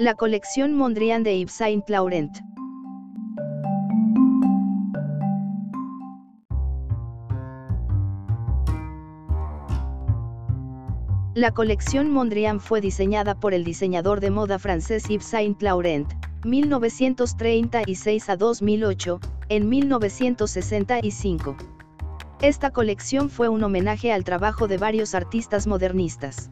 La colección Mondrian de Yves Saint Laurent. La colección Mondrian fue diseñada por el diseñador de moda francés Yves Saint Laurent, 1936 a 2008, en 1965. Esta colección fue un homenaje al trabajo de varios artistas modernistas.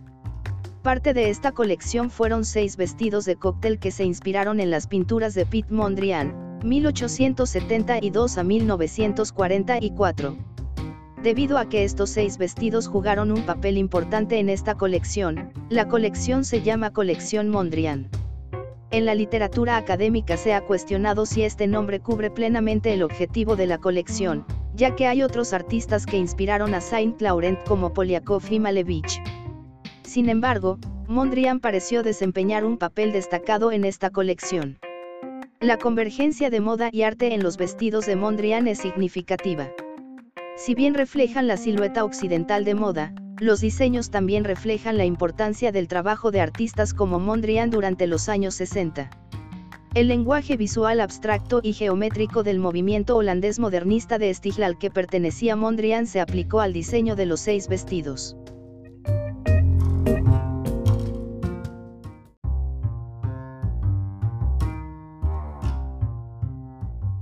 Parte de esta colección fueron seis vestidos de cóctel que se inspiraron en las pinturas de Piet Mondrian, 1872 a 1944. Debido a que estos seis vestidos jugaron un papel importante en esta colección, la colección se llama Colección Mondrian. En la literatura académica se ha cuestionado si este nombre cubre plenamente el objetivo de la colección, ya que hay otros artistas que inspiraron a Saint Laurent como Polyakov y Malevich. Sin embargo, Mondrian pareció desempeñar un papel destacado en esta colección. La convergencia de moda y arte en los vestidos de Mondrian es significativa. Si bien reflejan la silueta occidental de moda, los diseños también reflejan la importancia del trabajo de artistas como Mondrian durante los años 60. El lenguaje visual abstracto y geométrico del movimiento holandés modernista de Stiegel al que pertenecía Mondrian se aplicó al diseño de los seis vestidos.